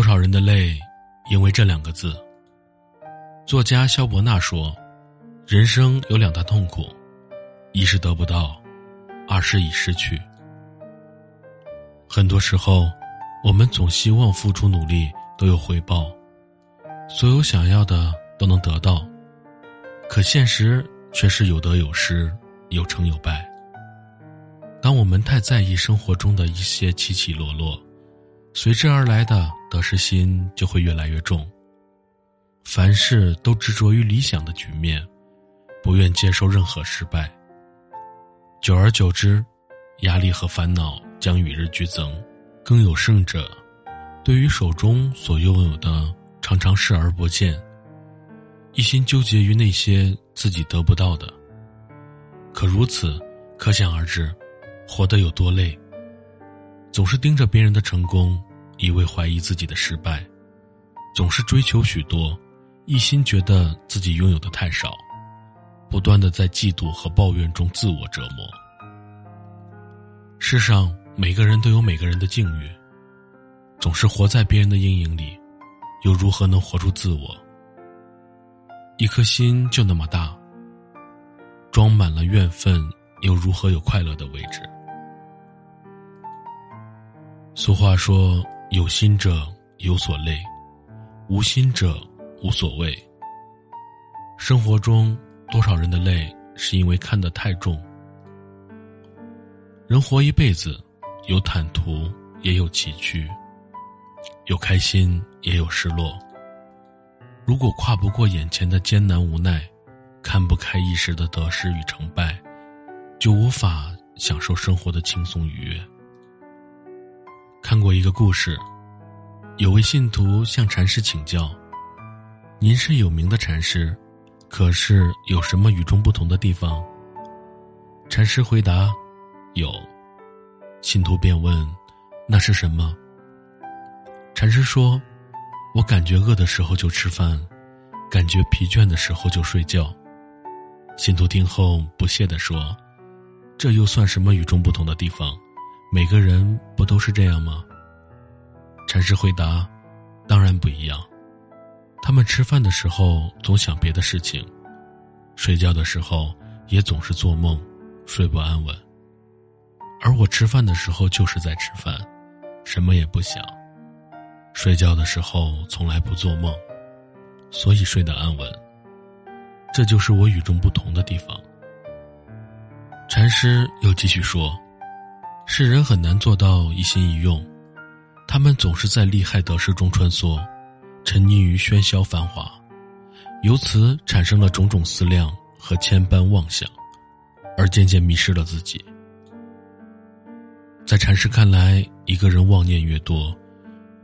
多少人的泪，因为这两个字。作家萧伯纳说：“人生有两大痛苦，一是得不到，二是已失去。”很多时候，我们总希望付出努力都有回报，所有想要的都能得到，可现实却是有得有失，有成有败。当我们太在意生活中的一些起起落落，随之而来的得失心就会越来越重。凡事都执着于理想的局面，不愿接受任何失败。久而久之，压力和烦恼将与日俱增。更有甚者，对于手中所拥有的，常常视而不见，一心纠结于那些自己得不到的。可如此，可想而知，活得有多累。总是盯着别人的成功，一味怀疑自己的失败，总是追求许多。一心觉得自己拥有的太少，不断的在嫉妒和抱怨中自我折磨。世上每个人都有每个人的境遇，总是活在别人的阴影里，又如何能活出自我？一颗心就那么大，装满了怨愤，又如何有快乐的位置？俗话说：“有心者有所累，无心者。”无所谓。生活中多少人的累是因为看得太重。人活一辈子，有坦途，也有崎岖，有开心，也有失落。如果跨不过眼前的艰难无奈，看不开一时的得失与成败，就无法享受生活的轻松愉悦。看过一个故事，有位信徒向禅师请教。您是有名的禅师，可是有什么与众不同的地方？禅师回答：“有。”信徒便问：“那是什么？”禅师说：“我感觉饿的时候就吃饭，感觉疲倦的时候就睡觉。”信徒听后不屑地说：“这又算什么与众不同的地方？每个人不都是这样吗？”禅师回答：“当然不一样。”他们吃饭的时候总想别的事情，睡觉的时候也总是做梦，睡不安稳。而我吃饭的时候就是在吃饭，什么也不想；睡觉的时候从来不做梦，所以睡得安稳。这就是我与众不同的地方。禅师又继续说：“世人很难做到一心一用，他们总是在利害得失中穿梭。”沉溺于喧嚣繁华，由此产生了种种思量和千般妄想，而渐渐迷失了自己。在禅师看来，一个人妄念越多，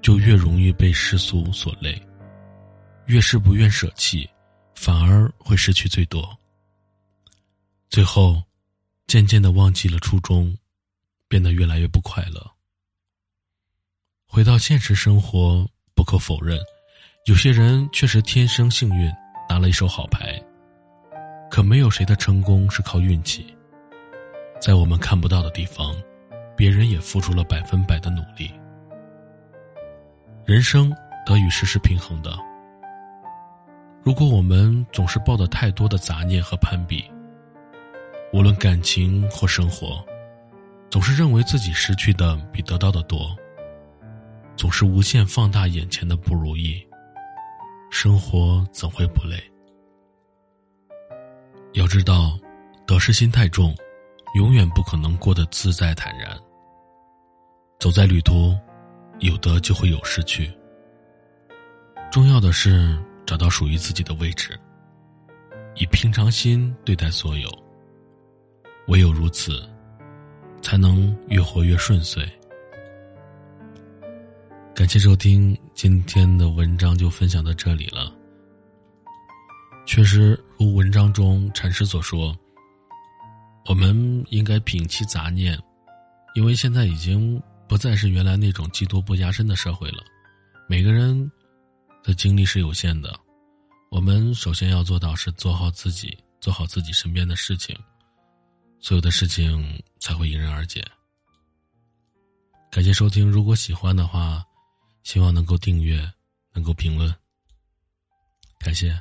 就越容易被世俗所累，越是不愿舍弃，反而会失去最多。最后，渐渐的忘记了初衷，变得越来越不快乐。回到现实生活，不可否认。有些人确实天生幸运，拿了一手好牌。可没有谁的成功是靠运气。在我们看不到的地方，别人也付出了百分百的努力。人生得与失是平衡的。如果我们总是抱着太多的杂念和攀比，无论感情或生活，总是认为自己失去的比得到的多，总是无限放大眼前的不如意。生活怎会不累？要知道，得失心太重，永远不可能过得自在坦然。走在旅途，有得就会有失去。重要的是找到属于自己的位置，以平常心对待所有。唯有如此，才能越活越顺遂。感谢收听，今天的文章就分享到这里了。确实，如文章中禅师所说，我们应该摒弃杂念，因为现在已经不再是原来那种技多不压身的社会了。每个人的精力是有限的，我们首先要做到是做好自己，做好自己身边的事情，所有的事情才会迎刃而解。感谢收听，如果喜欢的话。希望能够订阅，能够评论，感谢。